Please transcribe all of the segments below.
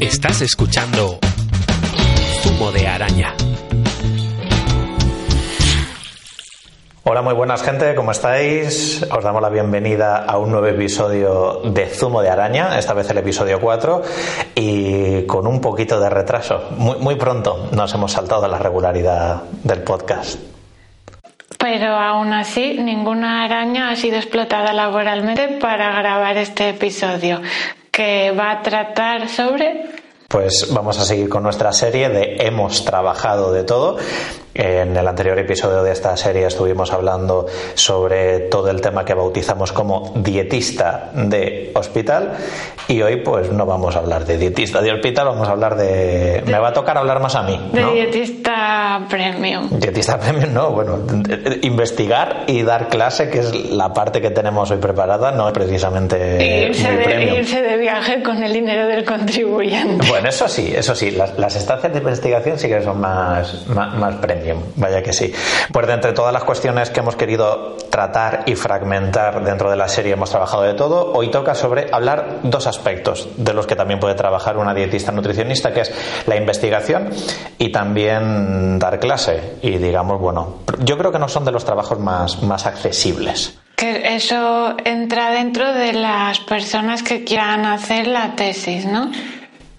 Estás escuchando Zumo de Araña. Hola, muy buenas gente, ¿cómo estáis? Os damos la bienvenida a un nuevo episodio de Zumo de Araña, esta vez el episodio 4, y con un poquito de retraso. Muy, muy pronto nos hemos saltado la regularidad del podcast. Pero aún así, ninguna araña ha sido explotada laboralmente para grabar este episodio, que va a tratar sobre pues vamos a seguir con nuestra serie de Hemos trabajado de todo. En el anterior episodio de esta serie estuvimos hablando sobre todo el tema que bautizamos como dietista de hospital y hoy pues no vamos a hablar de dietista de hospital, vamos a hablar de... Me va a tocar hablar más a mí. De dietista premium. Dietista premium, no, bueno, investigar y dar clase, que es la parte que tenemos hoy preparada, no es precisamente... Irse, de, irse de viaje con el dinero del contribuyente. Bueno, eso sí, eso sí, las, las estancias de investigación sí que son más, más, más premium vaya que sí. Pues de entre todas las cuestiones que hemos querido tratar y fragmentar dentro de la serie hemos trabajado de todo, hoy toca sobre hablar dos aspectos de los que también puede trabajar una dietista nutricionista, que es la investigación y también dar clase. Y digamos, bueno, yo creo que no son de los trabajos más, más accesibles. Que eso entra dentro de las personas que quieran hacer la tesis, ¿no?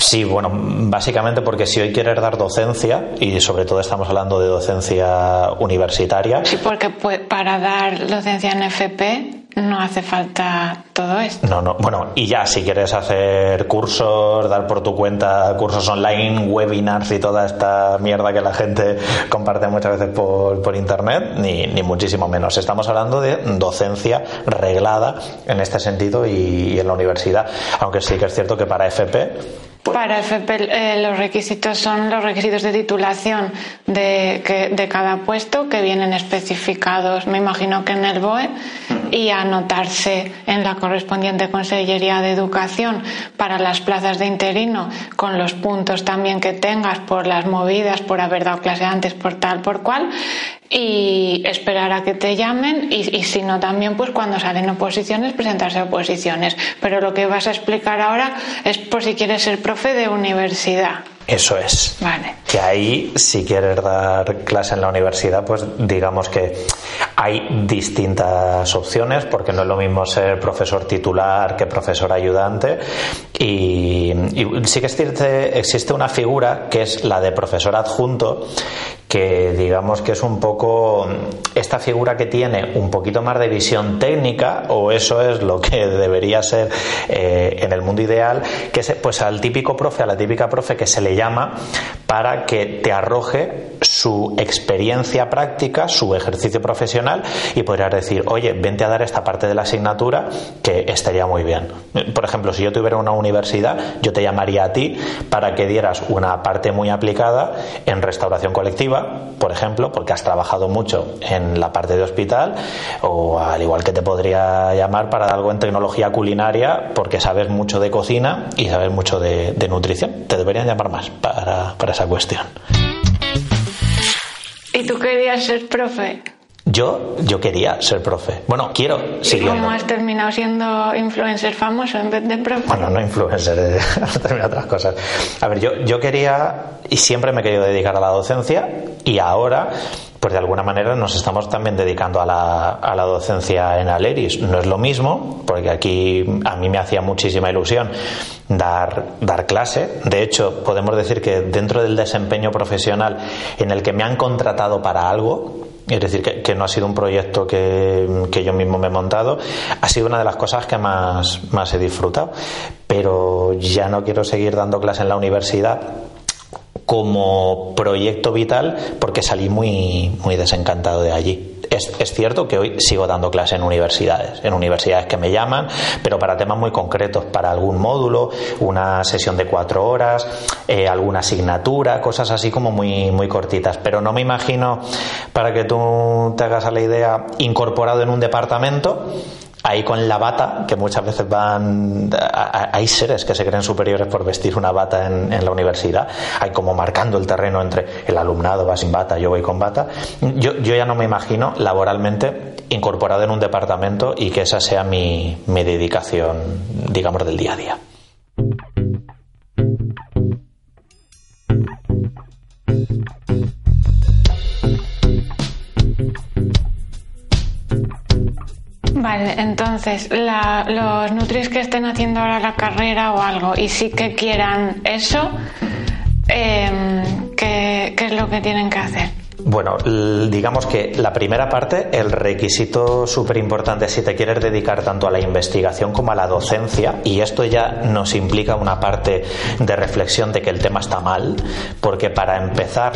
Sí, bueno, básicamente porque si hoy quieres dar docencia, y sobre todo estamos hablando de docencia universitaria. Sí, porque para dar docencia en FP no hace falta todo esto. No, no, bueno, y ya, si quieres hacer cursos, dar por tu cuenta cursos online, webinars y toda esta mierda que la gente comparte muchas veces por, por internet, ni, ni muchísimo menos. Estamos hablando de docencia reglada en este sentido y, y en la universidad, aunque sí que es cierto que para FP para FP eh, los requisitos son los requisitos de titulación de, que, de, cada puesto que vienen especificados, me imagino que en el BOE, y anotarse en la correspondiente Consellería de Educación para las plazas de interino con los puntos también que tengas por las movidas, por haber dado clase antes, por tal, por cual, y esperar a que te llamen y, y, si no también pues cuando salen oposiciones presentarse a oposiciones pero lo que vas a explicar ahora es por si quieres ser profe de universidad eso es. Vale. Que ahí, si quieres dar clase en la universidad, pues digamos que hay distintas opciones, porque no es lo mismo ser profesor titular que profesor ayudante. Y, sí que existe, existe una figura que es la de profesor adjunto, que digamos que es un poco esta figura que tiene un poquito más de visión técnica, o eso es lo que debería ser eh, en el mundo ideal, que es pues al típico profe, a la típica profe que se le llama para que te arroje su experiencia práctica, su ejercicio profesional y podrías decir, oye, vente a dar esta parte de la asignatura que estaría muy bien. Por ejemplo, si yo tuviera una universidad, yo te llamaría a ti para que dieras una parte muy aplicada en restauración colectiva, por ejemplo, porque has trabajado mucho en la parte de hospital, o al igual que te podría llamar para algo en tecnología culinaria, porque sabes mucho de cocina y sabes mucho de, de nutrición. Te deberían llamar más para, para esa cuestión. ¿Y tú querías ser profe? Yo, yo quería ser profe. Bueno, quiero. ¿Y cómo has terminado siendo influencer famoso en vez de profe? Bueno, no influencer, he terminado otras cosas. A ver, yo, yo quería y siempre me he querido dedicar a la docencia y ahora pues de alguna manera nos estamos también dedicando a la, a la, docencia en Aleris. No es lo mismo, porque aquí a mí me hacía muchísima ilusión dar, dar clase. De hecho, podemos decir que dentro del desempeño profesional en el que me han contratado para algo, es decir, que, no ha sido un proyecto que, que, yo mismo me he montado, ha sido una de las cosas que más, más he disfrutado. Pero ya no quiero seguir dando clase en la universidad como proyecto vital porque salí muy, muy desencantado de allí. Es, cierto que hoy sigo dando clase en universidades, en universidades que me llaman, pero para temas muy concretos, para algún módulo, una sesión de cuatro horas, eh, alguna asignatura, cosas así como muy, muy cortitas. Pero no me imagino, para que tú te hagas a la idea, incorporado en un departamento ahí con la bata, que muchas veces van. Hay seres que se creen superiores por vestir una bata en, la universidad. Hay como marcando el terreno entre el alumnado va sin bata, yo voy con bata. Yo, yo ya no me imagino laboralmente incorporado en un departamento y que esa sea mi, mi dedicación, digamos, del día a día. Entonces, los nutris que estén haciendo ahora la carrera o algo y sí que quieran eso, em, ¿qué es lo que tienen que hacer? Bueno, digamos que la primera parte, el requisito súper importante si te quieres dedicar tanto a la investigación como a la docencia, y esto ya nos implica una parte de reflexión de que el tema está mal, porque para empezar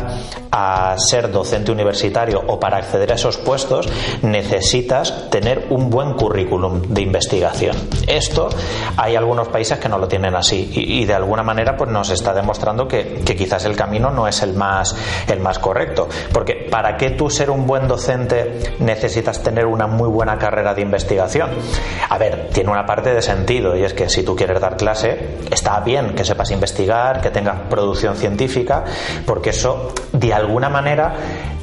a ser docente universitario o para acceder a esos puestos necesitas tener un buen currículum de investigación. Esto hay algunos países que no lo tienen así y, de alguna manera pues nos está demostrando que, quizás el camino no es el más, el más correcto. ¿Para qué tú ser un buen docente necesitas tener una muy buena carrera de investigación? A ver, tiene una parte de sentido y es que si tú quieres dar clase, está bien que sepas investigar, que tengas producción científica, porque eso de alguna manera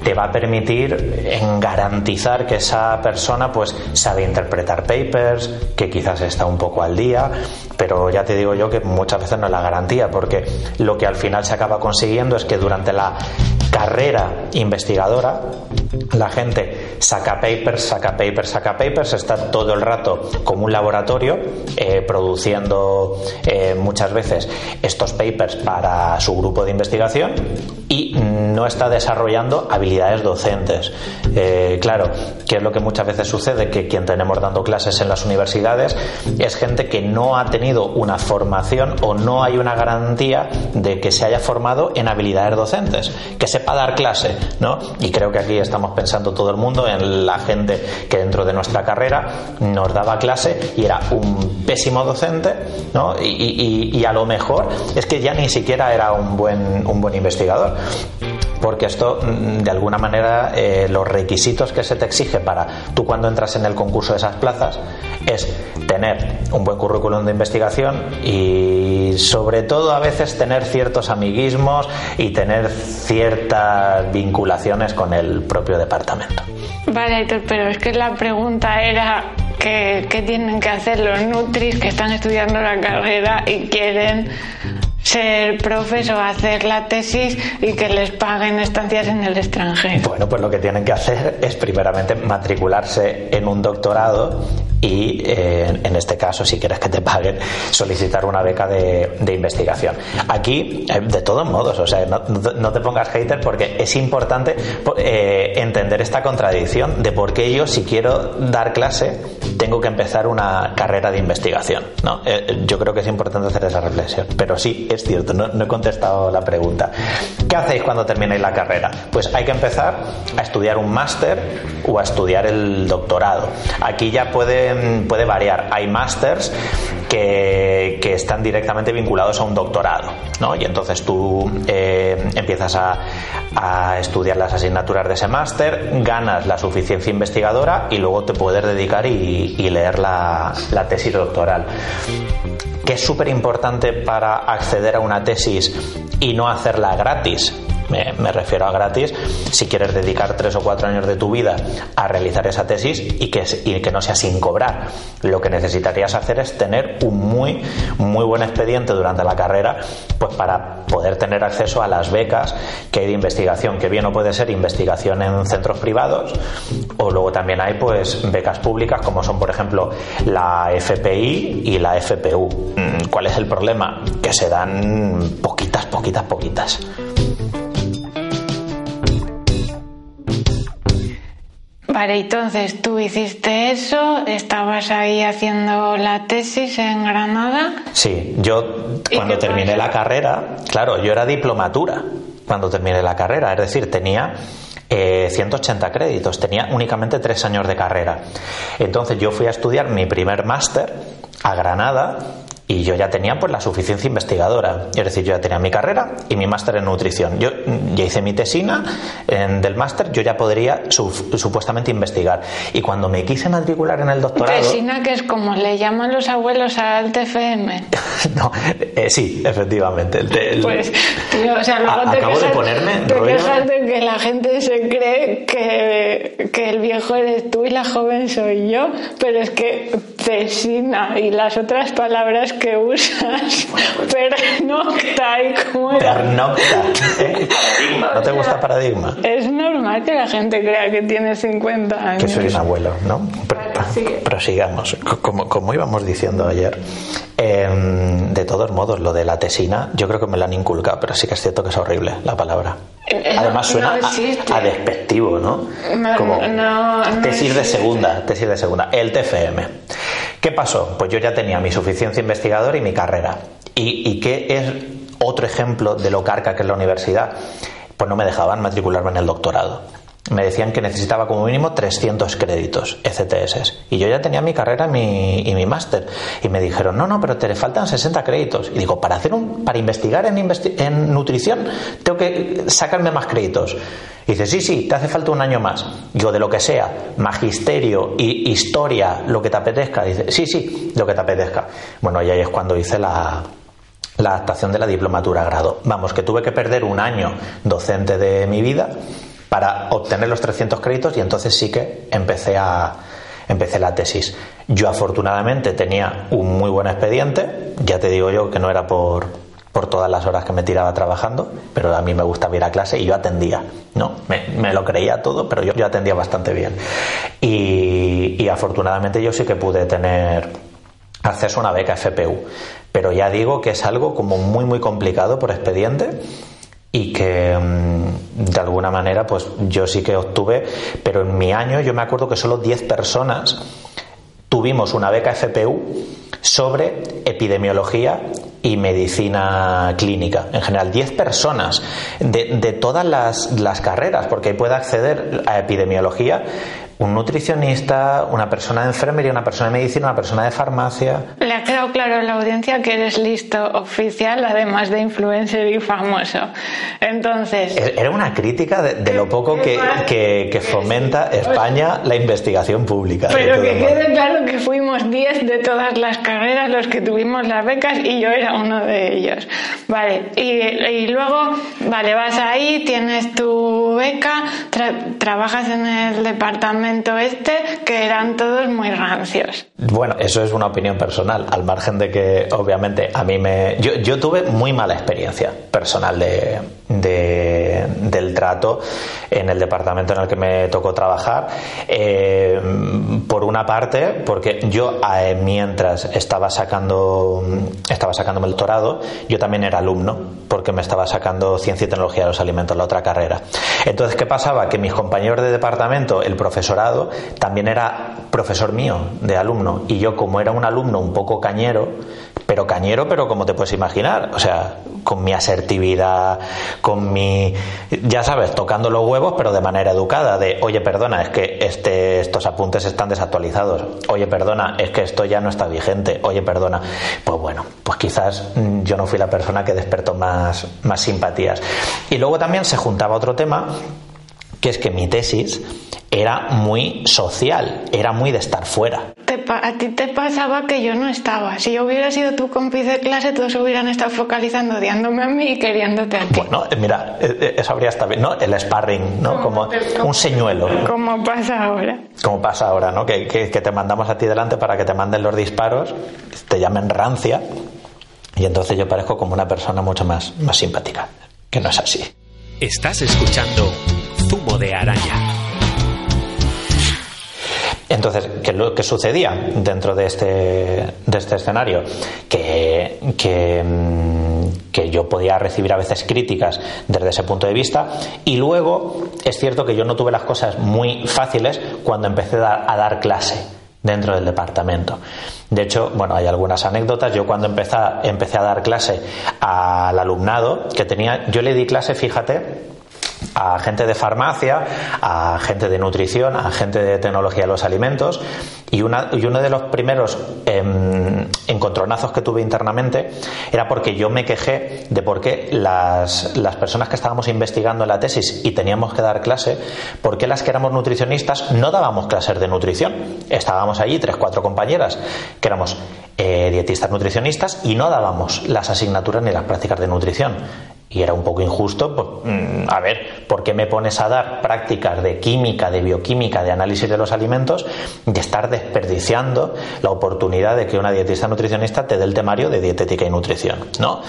te va a permitir en garantizar que esa persona pues sabe interpretar papers, que quizás está un poco al día, pero ya te digo yo que muchas veces no es la garantía, porque lo que al final se acaba consiguiendo es que durante la carrera investigadora, la gente saca papers, saca papers, saca papers, está todo el rato como un laboratorio eh, produciendo eh, muchas veces estos papers para su grupo de investigación y no está desarrollando habilidades docentes. Eh, claro, que es lo que muchas veces sucede, que quien tenemos dando clases en las universidades es gente que no ha tenido una formación o no hay una garantía de que se haya formado en habilidades docentes, que sepa dar clase, ¿no? Y creo que aquí estamos pensando todo el mundo en la gente que dentro de nuestra carrera nos daba clase y era un pésimo docente, ¿no? Y, y a lo mejor es que ya ni siquiera era un buen, un buen investigador porque esto mm, de alguna manera eh, los requisitos que se te exige para tú cuando entras en el concurso de esas plazas es tener un buen currículum de investigación y sobre todo a veces tener ciertos amiguismos y tener ciertas vinculaciones con el propio departamento. Vale, pero es que la pregunta era qué, qué tienen que hacer los Nutris que están estudiando la carrera y quieren ser profes o hacer la tesis y que les paguen estancias en el extranjero. Bueno, pues lo que tienen que hacer es primeramente matricularse en un doctorado y eh, en este caso, si quieres que te paguen, solicitar una beca de, investigación. Aquí, eh, de todos modos, o sea, no, te pongas hater porque es importante eh, entender esta contradicción de por qué yo, si quiero dar clase, tengo que empezar una carrera de investigación. ¿no? yo creo que es importante hacer esa reflexión. Pero sí, es cierto, no, he contestado la pregunta. ¿Qué hacéis cuando terminéis la carrera? Pues hay que empezar a estudiar un máster o a estudiar el doctorado. Aquí ya puede puede, variar. Hay másters que, que, están directamente vinculados a un doctorado, ¿no? Y entonces tú eh, empiezas a, estudiar las asignaturas de ese máster, ganas la suficiencia investigadora y luego te puedes dedicar y, y leer la, la tesis doctoral que es súper importante para acceder a una tesis y no hacerla gratis me, refiero a gratis, si quieres dedicar tres o cuatro años de tu vida a realizar esa tesis y que, no sea sin cobrar. Lo que necesitarías hacer es tener un muy, muy buen expediente durante la carrera, pues para poder tener acceso a las becas que hay de investigación, que bien no puede ser investigación en centros privados, o luego también hay pues becas públicas como son por ejemplo la FPI y la FPU. Mm, ¿Cuál es el problema? Que se dan poquitas, poquitas, poquitas. Vale, entonces tú hiciste eso, estabas ahí haciendo la tesis en Granada. Sí, yo cuando terminé la carrera, claro, yo era diplomatura cuando terminé la carrera, es decir, tenía 180 eh, créditos, tenía únicamente tres años de carrera. Entonces yo fui a estudiar mi primer máster a Granada y yo ya tenía pues la suficiencia investigadora, es decir, yo ya tenía mi carrera y mi máster en nutrición. Yo ya hice mi tesina en, del máster, yo ya podría supuestamente investigar. Y cuando me quise matricular en el doctorado... Tesina que es como le llaman los abuelos al TFM. no, eh, sí, efectivamente. pues, o sea, luego te acabo de ponerme te quejas de que la gente se cree que, que el viejo eres tú y la joven soy yo, pero es que tesina y las otras palabras que usas. Pernocta y como Pernocta. ¿eh? ¿No te gusta paradigma? Es normal que la gente crea que tiene 50 años. Que soy un abuelo, ¿no? Prosigamos. Como, como íbamos diciendo ayer, em, de todos modos, lo de la tesina, yo creo que me la han inculcado, pero sí que es cierto que es horrible la palabra. Eh, Además suena a, despectivo, ¿no? Como tesis de segunda, tesis de segunda. El TFM. ¿Qué pasó? Pues yo ya tenía mi suficiencia investigadora y mi carrera. ¿Y, qué es otro ejemplo de lo carca que es la universidad? Pues no me dejaban matricularme en el doctorado me decían que necesitaba como mínimo 300 créditos ECTS. Y yo ya tenía mi carrera y mi máster. Y me dijeron, no, no, pero te le faltan 60 créditos. Y digo, para, hacer un, para investigar en, en nutrición tengo que sacarme más créditos. Y dice, sí, sí, te hace falta un año más. Digo, de lo que sea, magisterio y historia, lo que te apetezca. Dice, sí, sí, lo que te apetezca. Bueno, y ahí es cuando hice la, la adaptación de la diplomatura a grado. Vamos, que tuve que perder un año docente de mi vida para obtener los 300 créditos y entonces sí que empecé a empecé la tesis. Yo afortunadamente tenía un muy buen expediente, ya te digo yo que no era por, por todas las horas que me tiraba trabajando, pero a mí me gustaba ir a clase y yo atendía, ¿no? Me, lo creía todo, pero yo, yo atendía bastante bien. Y, afortunadamente yo sí que pude tener acceso a una beca FPU, pero ya digo que es algo como muy muy complicado por expediente y que mm, de alguna manera pues yo sí que obtuve, pero en mi año yo me acuerdo que solo 10 personas tuvimos una beca FPU sobre epidemiología y medicina clínica. En general, 10 personas de, de todas las, las, carreras, porque puede acceder a epidemiología un nutricionista, una persona de enfermería, una persona de medicina, una persona de farmacia. Le ha quedado claro a la audiencia que eres listo oficial, además de influencer y famoso. Entonces. Era una crítica de, lo poco que, que, fomenta España la investigación pública. Pero que quede claro que fuimos 10 de todas las carreras los que tuvimos las becas y yo era uno de ellos. Vale, y, y luego, vale, vas ahí, tienes tu beca, trabajas en el departamento este que eran todos muy rancios. Bueno, eso es una opinión personal, al margen de que obviamente a mí me... Yo, tuve muy mala experiencia personal de, del trato en el departamento en el que me tocó trabajar. Eh, por una parte, porque yo mientras estaba sacando estaba sacándome el doctorado, yo también era alumno, porque me estaba sacando ciencia y tecnología de los alimentos, la otra carrera. Entonces, ¿qué pasaba? Que mis compañeros de departamento, el también era profesor mío de alumno. Y yo, como era un alumno un poco cañero, pero cañero, pero como te puedes imaginar, o sea, con mi asertividad, con mi, ya sabes, tocando los huevos, pero de manera educada, de, oye, perdona, es que este, estos apuntes están desactualizados, oye, perdona, es que esto ya no está vigente, oye, perdona, pues bueno, pues quizás mm, yo no fui la persona que despertó más, más simpatías. Y luego también se juntaba otro tema, que es que mi tesis era muy social, era muy de estar fuera. a ti te pasaba que yo no estaba. Si yo hubiera sido tu compi de clase, todos hubieran estado focalizando, odiándome a mí y queriéndote a ti. Bueno, eh, mira, eh, eh, eso habría estado bien, ¿no? El sparring, ¿no? Como un señuelo. Como pasa ahora. Como pasa ahora, ¿no? Que, que, que te mandamos a ti delante para que te manden los disparos, te llamen rancia, y entonces yo parezco como una persona mucho más, más simpática, que no es así. Estás escuchando Zumo de Araña. Entonces, ¿qué, lo, que sucedía dentro de este, de este escenario? Que, mm, que, yo podía recibir a veces críticas desde ese punto de vista y luego es cierto que yo no tuve las cosas muy fáciles cuando empecé a, dar clase dentro del departamento. De hecho, bueno, hay algunas anécdotas. Yo cuando empecé, empecé a dar clase al alumnado que tenía, yo le di clase, fíjate, a gente de farmacia, a gente de nutrición, a gente de tecnología de los alimentos. Y, una, y uno de los primeros em, encontronazos que tuve internamente era porque yo me quejé de por qué las, las personas que estábamos investigando en la tesis y teníamos que dar clase, por qué las que éramos nutricionistas no dábamos clases de nutrición. Estábamos allí tres, cuatro compañeras que éramos eh, dietistas nutricionistas y no dábamos las asignaturas ni las prácticas de nutrición. Y era un poco injusto, pues, mm, a ver, ¿por qué me pones a dar prácticas de química, de bioquímica, de análisis de los alimentos y estar desperdiciando la oportunidad de que una dietista nutricionista te dé el temario de dietética y nutrición? ¿No?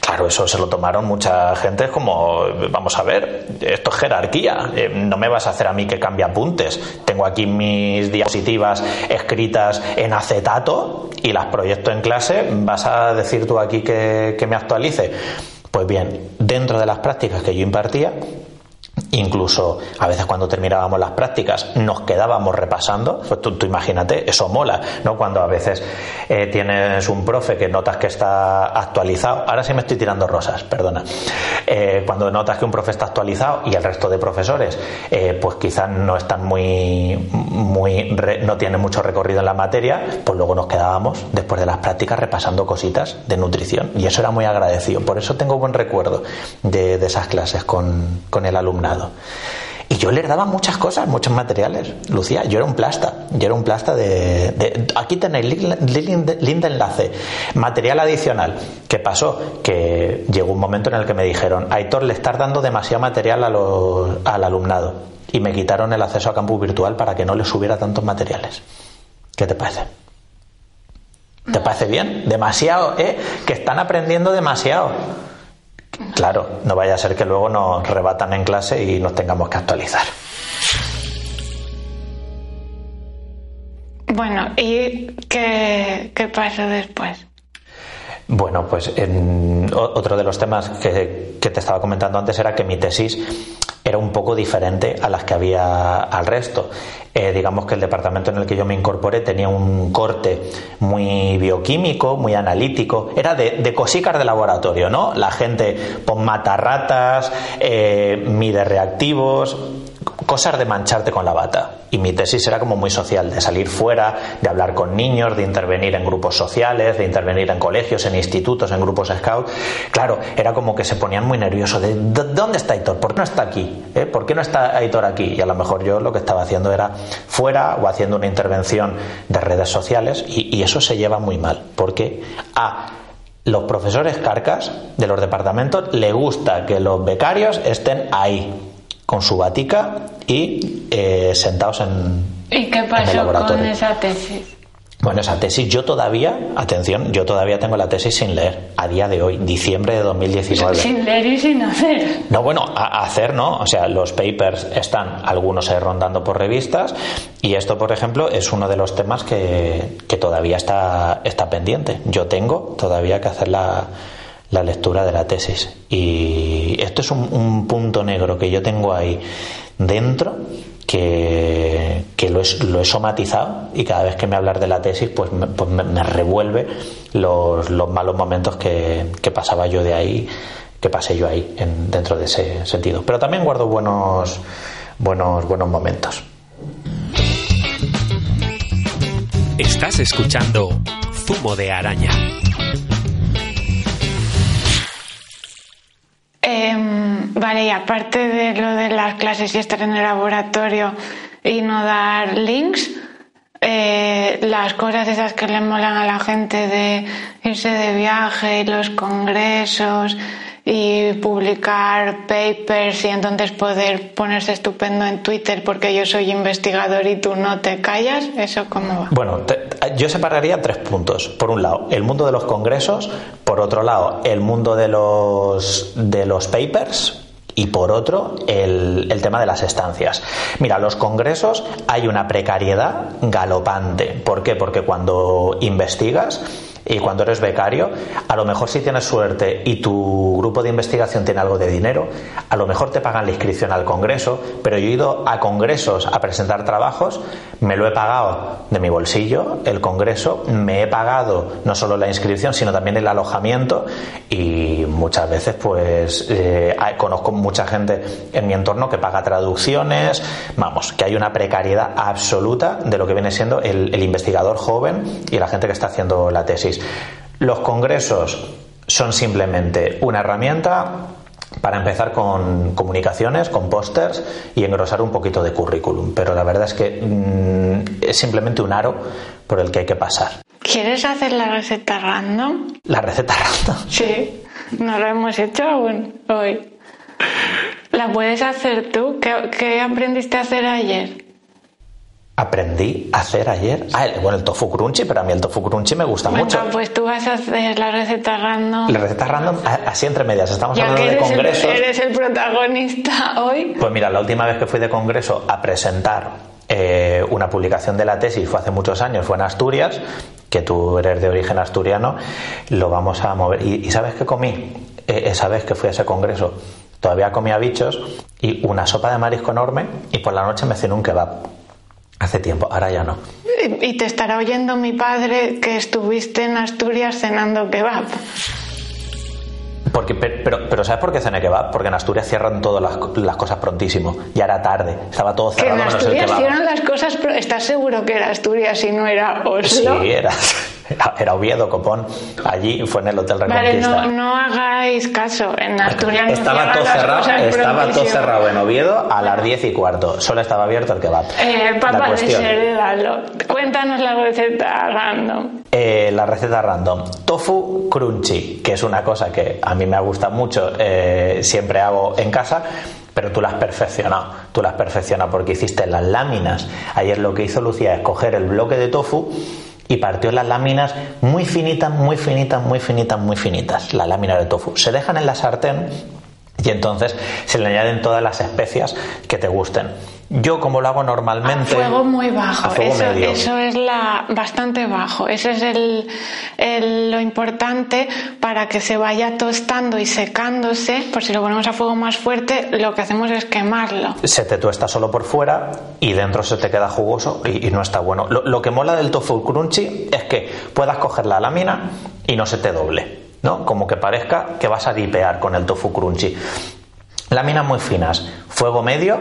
Claro, eso se lo tomaron mucha gente como, vamos a ver, esto es jerarquía, eh, no me vas a hacer a mí que cambie apuntes. Tengo aquí mis diapositivas escritas en acetato y las proyecto en clase, ¿vas a decir tú aquí que, que me actualice? Pues bien, dentro de las prácticas que yo impartía, Incluso a veces cuando terminábamos las prácticas nos quedábamos repasando. Pues tú, imagínate, eso mola, ¿no? Cuando a veces eh, tienes un profe que notas que está actualizado. Ahora sí me estoy tirando rosas, perdona. Eh, cuando notas que un profe está actualizado y el resto de profesores, eh, pues quizás no están muy, muy, no tienen mucho recorrido en la materia, pues luego nos quedábamos después de las prácticas repasando cositas de nutrición. Y eso era muy agradecido. Por eso tengo buen recuerdo de, esas clases con, con el y yo les daba muchas cosas, muchos materiales. Lucía, yo era un plasta. Yo era un plasta de. aquí tenéis link de enlace. Material adicional. ¿Qué pasó? Que llegó un momento en el que me dijeron: Aitor, le estás dando demasiado material al alumnado. Y me quitaron el acceso a campus virtual para que no les subiera tantos materiales. ¿Qué te parece? ¿Te parece bien? Demasiado, ¿eh? Que están aprendiendo demasiado. Claro, no vaya a ser que luego nos rebatan en clase y nos tengamos que actualizar. Bueno, ¿y qué, qué pasó después? Bueno, pues otro de los temas que, que, te estaba comentando antes era que mi tesis era un poco diferente a las que había al resto. Eh, digamos que el departamento en el que yo me incorporé tenía un corte muy bioquímico, muy analítico, era de, de cosicas de laboratorio, ¿no? La gente pon mata ratas, eh, mide reactivos, cosas de mancharte con la bata. Y mi tesis era como muy social, de salir fuera, de hablar con niños, de intervenir en grupos sociales, de intervenir en colegios, en institutos, en grupos scout. Claro, era como que se ponían muy nerviosos de ¿dónde está Aitor? ¿Por qué no está aquí? ¿Eh? ¿Por qué no está Aitor aquí? Y a lo mejor yo lo que estaba haciendo era fuera o haciendo una intervención de redes sociales y, y eso se lleva muy mal, porque a los profesores carcas de los departamentos le gusta que los becarios estén ahí con su batica y eh, sentados en, ¿Y qué pasó con esa tesis? Bueno, esa tesis yo todavía, atención, yo todavía tengo la tesis sin leer, a día de hoy, diciembre de 2019. Sin leer y sin hacer. No, bueno, a, hacer no, o sea, los papers están algunos ahí rondando por revistas y esto, por ejemplo, es uno de los temas que, que todavía está, está pendiente. Yo tengo todavía que hacer la, la lectura de la tesis. Y esto es un, punto negro que yo tengo ahí dentro que, lo, he somatizado y cada vez que me hablar de la tesis pues me, pues me, revuelve los, los, malos momentos que, pasaba yo de ahí, que pasé yo ahí en, dentro de ese sentido. Pero también guardo buenos, buenos, buenos momentos. Estás escuchando Zumo de Araña. Vale, y aparte de lo de las clases y estar en el laboratorio y no dar links, eh, las cosas esas que le molan a la gente de irse de viaje y los congresos y publicar papers y entonces poder ponerse estupendo en Twitter porque yo soy investigador y tú no te callas, ¿eso cómo va? Bueno, yo separaría tres puntos. Por un lado, el mundo de los congresos, por otro lado, el mundo de los, de los papers, y por otro, el, el, tema de las estancias. Mira, los congresos hay una precariedad galopante. ¿Por qué? Porque cuando investigas, y cuando eres becario, a lo mejor si tienes suerte y tu grupo de investigación tiene algo de dinero, a lo mejor te pagan la inscripción al congreso, pero yo he ido a congresos a presentar trabajos, me lo he pagado de mi bolsillo, el congreso, me he pagado no solo la inscripción, sino también el alojamiento y muchas veces pues eh, conozco mucha gente en mi entorno que paga traducciones, vamos, que hay una precariedad absoluta de lo que viene siendo el, el investigador joven y la gente que está haciendo la tesis. Los congresos son simplemente una herramienta para empezar con comunicaciones, con pósters y engrosar un poquito de currículum. Pero la verdad es que mm, es simplemente un aro por el que hay que pasar. ¿Quieres hacer la receta random? ¿La receta random? Sí, no la hemos hecho aún hoy. ¿La puedes hacer tú? ¿Qué, qué aprendiste a hacer ayer? Aprendí a hacer ayer. Ah, bueno, el tofu crunchy, pero a mí el tofu crunchy me gusta Bueno, mucho. pues tú vas a hacer la receta random. La receta random, así entre medias, estamos ya hablando que de eres el, congresos. eres el protagonista hoy. Pues mira, la última vez que fui de congreso a presentar eh, una publicación de la tesis fue hace muchos años, fue en Asturias, que tú eres de origen asturiano, lo vamos a mover. ¿Y, y sabes qué comí? Eh, esa vez que fui a ese congreso, todavía comía bichos y una sopa de marisco enorme y por la noche me cené un kebab. Hace tiempo, ahora ya no. Y te estará oyendo mi padre que estuviste en Asturias cenando kebab. Porque, pero, pero, ¿sabes por qué cené kebab? Porque en Asturias cierran todas las, co- las cosas prontísimo. Ya era tarde, estaba todo Que cerrado en menos el Asturias kebab. hicieron las cosas. ¿Estás seguro que era Asturias y no era Oslo? Sí, era, era, era Oviedo, Copón. Allí fue en el Hotel Vale, Reconquista. no, no hagáis caso. En Asturias Estaba todo las cerrado, estaba todo cerrado en Oviedo a las 10 y cuarto. Solo estaba abierto el kebab. Eh, papá, cuestión, desheredalo. Cuéntanos la receta random. eh, la receta random. Tofu crunchy, que es una cosa que a mí me gusta mucho, eh, siempre hago en casa. Pero tú la has perfeccionado, tú la has perfeccionado porque hiciste las láminas. Ayer lo que hizo Lucía es coger el bloque de tofu y partió las láminas muy finitas, muy finitas, muy finitas, muy finitas. La lámina de tofu. Se dejan en la sartén y entonces se le añaden todas las especias que te gusten. Yo, como lo hago normalmente. A fuego muy bajo. A fuego eso, medio. eso es la bastante bajo. Ese es el, el- lo importante para que se vaya tostando y secándose. Por si lo ponemos a fuego más fuerte, lo que hacemos es quemarlo. se te tuesta solo por fuera y dentro se te queda jugoso y, y no está bueno. Lo, lo que mola del tofu crunchy es que puedas coger la lámina y no se te doble, ¿no? Como que parezca que vas a dipear con el tofu crunchy. Láminas muy finas, fuego medio.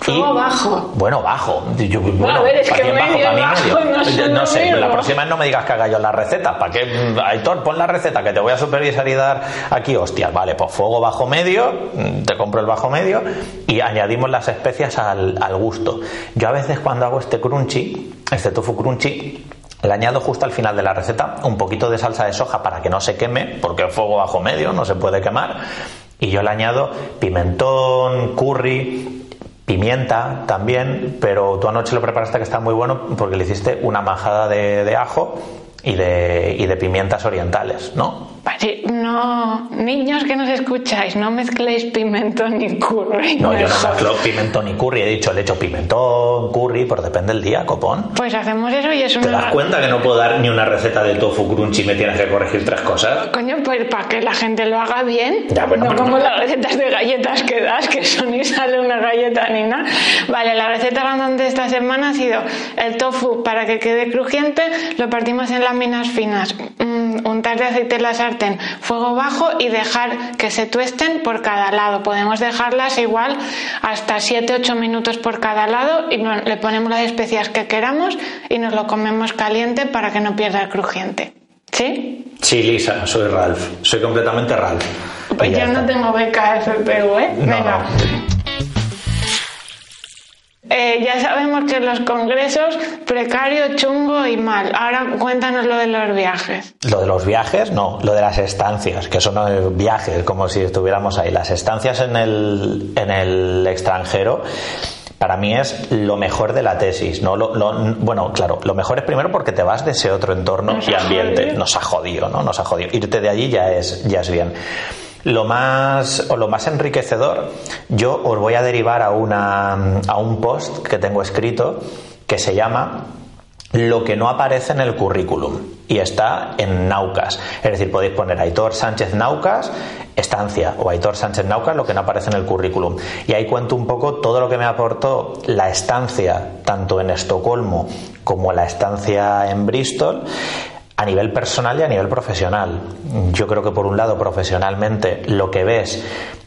Fuego y- bajo. Bueno, bajo. Yo- bueno, a ver, es ¿para que bajo? medio Para mí bajo, medio. no sé no sé, la próxima vez no me digas que haga yo la receta. ¿Para qué? Aitor, pon la receta que te voy a supervisar y dar aquí hostias. Vale, pues fuego bajo medio, mm, te compro el bajo medio y añadimos las especias al, al gusto. Yo a veces cuando hago este crunchy, este tofu crunchy, le añado justo al final de la receta un poquito de salsa de soja para que no se queme, porque el fuego bajo medio no se puede quemar. Y yo le añado pimentón, curry, pimienta también, pero tú anoche lo preparaste que está muy bueno porque le hiciste una majada de, ajo y de, y de pimientas orientales, ¿no? Vale, no, niños que nos escucháis, no mezcléis pimentón ni curry. No, yo no mejor. mezclo pimentón y curry, he dicho, le echo pimentón, curry, pero depende del día, copón. Pues hacemos eso y es ¿Te una. das cuenta que no puedo dar ni una receta de tofu crunchy y me tienes que corregir tres cosas? Coño, pues para que la gente lo haga bien. Ya, bueno, no pero como no. las recetas de galletas que das, que eso ni sale una galleta ni nada. Vale, la receta random de esta semana ha sido el tofu para que quede crujiente, lo partimos en láminas finas, mm, untar de aceite la sartén, fuego bajo y dejar que se tuesten por cada lado. Podemos dejarlas igual hasta 7-8 minutos por cada lado y le ponemos las especias que queramos y nos lo comemos caliente para que no pierda el crujiente. ¿Sí? Sí, Lisa, soy Ralph. Soy completamente Ralph. Pues yo no tengo beca FPU, ¿eh? No, Venga. no. Eh, ya sabemos que los congresos, precario, chungo y mal. Ahora cuéntanos lo de los viajes. Lo de los viajes, no, lo de las estancias, que eso no es viajes, como si estuviéramos ahí. Las estancias en el, en el extranjero, para mí es lo mejor de la tesis. ¿no? Lo- lo- bueno, claro, lo mejor es primero porque te vas de ese otro entorno Nos y ambiente. Nos ha jodido, ¿no? Nos ha jodido. Irte de allí ya es, ya es bien. Lo más, o lo más enriquecedor, yo os voy a derivar a, una, a un post que tengo escrito que se llama lo que no aparece en el currículum y está en Naucas. Es decir, podéis poner Aitor Sánchez Naucas, estancia, o Aitor Sánchez Naucas, lo que no aparece en el currículum. Y ahí cuento un poco todo lo que me aportó la estancia, tanto en Estocolmo como la estancia en Bristol a nivel personal y a nivel profesional. Yo creo que por un lado profesionalmente lo que ves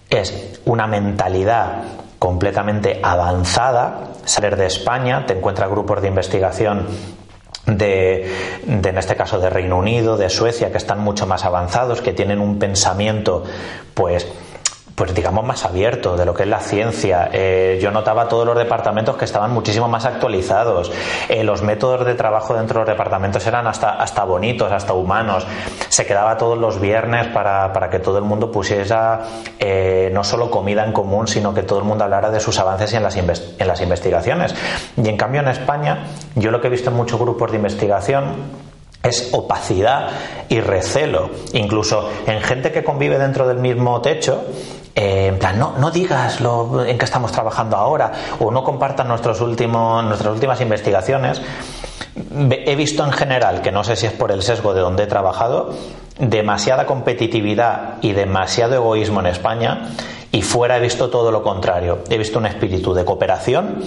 es una mentalidad completamente avanzada, salir de España, te encuentras grupos de investigación de, de, en este caso de Reino Unido, de Suecia, que están mucho más avanzados, que tienen un pensamiento, pues pues digamos más abierto de lo que es la ciencia. Eh, yo notaba todos los departamentos que estaban muchísimo más actualizados. Eh, los métodos de trabajo dentro de los departamentos eran hasta, hasta bonitos, hasta humanos. Se quedaba todos los viernes para, para que todo el mundo pusiera eh, no solo comida en común, sino que todo el mundo hablara de sus avances en las, en las investigaciones. Y en cambio en España, yo lo que he visto en muchos grupos de investigación es opacidad y recelo. Incluso en gente que convive dentro del mismo techo, eh, en plan, no, no digas lo, en qué estamos trabajando ahora o no compartan nuestros últimos, nuestras últimas investigaciones. He visto en general, que no sé si es por el sesgo de donde he trabajado, demasiada competitividad y demasiado egoísmo en España y fuera he visto todo lo contrario. He visto un espíritu de cooperación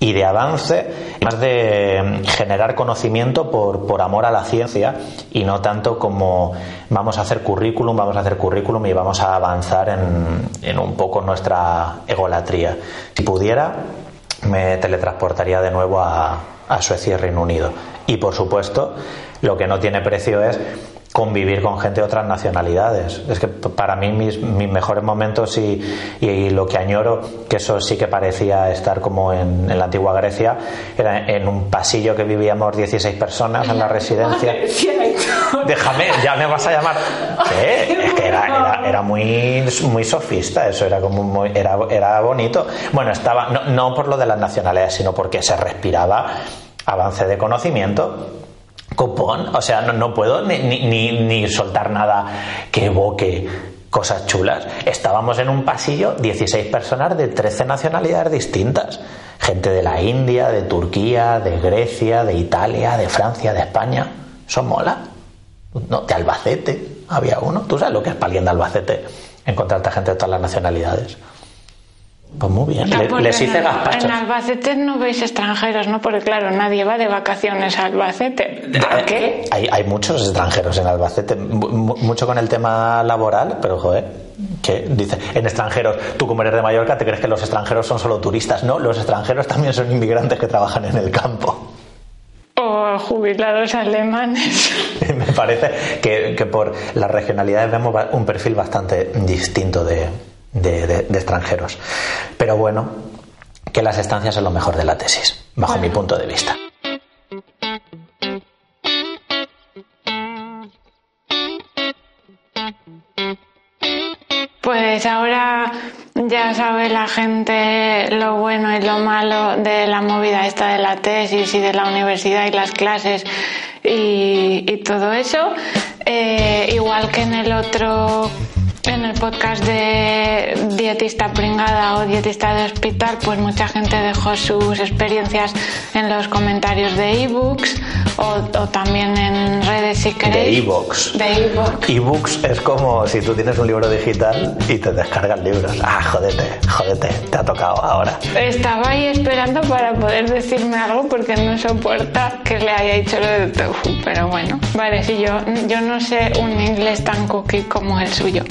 y de avance, más de generar conocimiento por, por amor a la ciencia y no tanto como vamos a hacer currículum, vamos a hacer currículum y vamos a avanzar en, en un poco nuestra egolatría. Si pudiera, me teletransportaría de nuevo a, a Suecia y Reino Unido. Y por supuesto, lo que no tiene precio es convivir con gente de otras nacionalidades. Es que para mí mis, mis mejores momentos y, y, lo que añoro, que eso sí que parecía estar como en, en, la antigua Grecia, era en un pasillo que vivíamos 16 personas en la residencia. Déjame, ya me vas a llamar. ¿Qué? Es que era, era, era, muy, muy sofista, eso era como muy, era, era bonito. Bueno, estaba, no, no por lo de las nacionalidades, sino porque se respiraba avance de conocimiento copón. O sea, no, no puedo ni, ni, ni, soltar nada que evoque cosas chulas. Estábamos en un pasillo, 16 personas de 13 nacionalidades distintas. Gente de la India, de Turquía, de Grecia, de Italia, de Francia, de España. Eso mola. No, de Albacete había uno. ¿Tú sabes lo que es para alguien de Albacete? Encontrarte gente de todas las nacionalidades. Pues muy bien, No, Le, porque les hice en, gazpachos. en Albacete no veis extranjeros, ¿no? Porque claro, nadie va de vacaciones a Albacete. ¿A qué? Hay, hay muchos extranjeros en Albacete, mu- mu- mucho con el tema laboral, pero joder, que dice, en extranjeros, tú como eres de Mallorca, te crees que los extranjeros son solo turistas, no, los extranjeros también son inmigrantes que trabajan en el campo. O jubilados alemanes. Me parece que, que por las regionalidades vemos un perfil bastante distinto de, de- de- de extranjeros. Pero bueno, que las estancias son lo mejor de la tesis, bajo mi punto de vista. Pues ahora ya sabe la gente lo bueno y lo malo de la movida esta de la tesis y de la universidad y las clases y, y todo eso. Eh, igual que en el otro, en el podcast de dietista pringada o dietista de hospital, pues mucha gente dejó sus experiencias en los comentarios de ebooks o, o también en redes si De queréis. iVoox. De ebooks. Ebooks es como si tú tienes un libro digital y te descargas libros. Ah, jodete, jodete, te ha tocado ahora. Estaba ahí esperando para poder decirme algo porque no soporta que le haya dicho lo de tofu, pero bueno. Vale, sí, yo, yo no sé un inglés tan cookie como el suyo.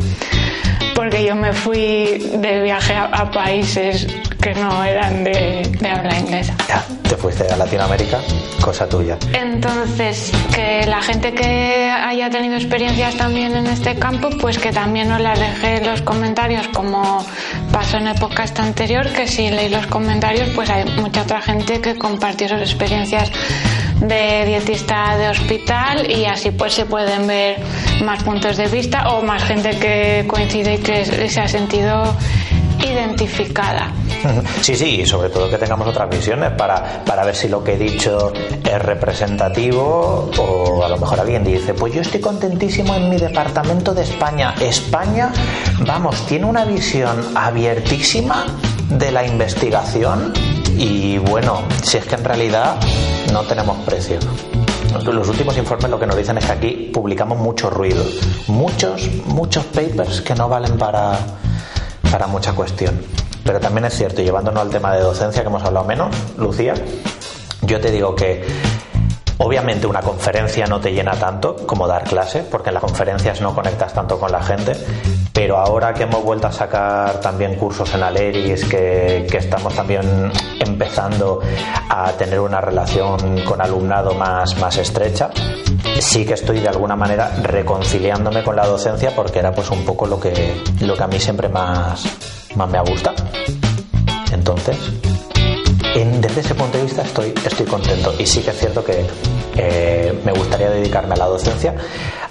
Porque yo me fui de viaje a, a países que no eran de, de habla inglesa. Ya, te fuiste a Latinoamérica, cosa tuya. Entonces, que la gente que haya tenido experiencias también en este campo, pues que también nos las deje en los comentarios, como pasó en el podcast anterior, que si leéis los comentarios, pues hay mucha otra gente que compartió sus experiencias de dietista de hospital y así pues se pueden ver más puntos de vista o más gente que coincide y que se ha sentido identificada. Sí, sí, y sobre todo que tengamos otras visiones para, para ver si lo que he dicho es representativo o a lo mejor alguien dice, pues yo estoy contentísimo en mi departamento de España. España, vamos, tiene una visión abiertísima de la investigación Y bueno, si es que en realidad no tenemos precio. Los últimos informes lo que nos dicen es que aquí publicamos mucho ruido, muchos, muchos papers que no valen para, para mucha cuestión. Pero también es cierto, y llevándonos al tema de docencia que hemos hablado menos, Lucía, yo te digo que Obviamente una conferencia no te llena tanto como dar clase, porque en las conferencias no conectas tanto con la gente, pero ahora que hemos vuelto a sacar también cursos en Aleris, que, que estamos también empezando a tener una relación con alumnado más, más estrecha, sí que estoy de alguna manera reconciliándome con la docencia porque era pues un poco lo que, lo que a mí siempre más, más me ha gustado. Entonces, desde ese punto de vista estoy, estoy contento y sí que es cierto que eh, me gustaría dedicarme a la docencia,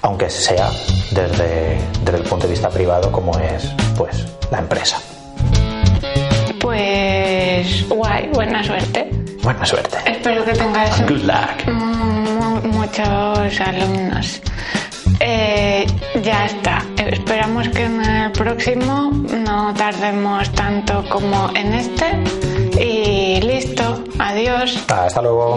aunque sea desde, desde el punto de vista privado como es pues la empresa. Pues guay, buena suerte. Buena suerte. Espero que tengas Good luck. muchos alumnos. Eh, ya está. Esperamos que en el próximo no tardemos tanto como en este. Y listo. Adiós. Hasta luego.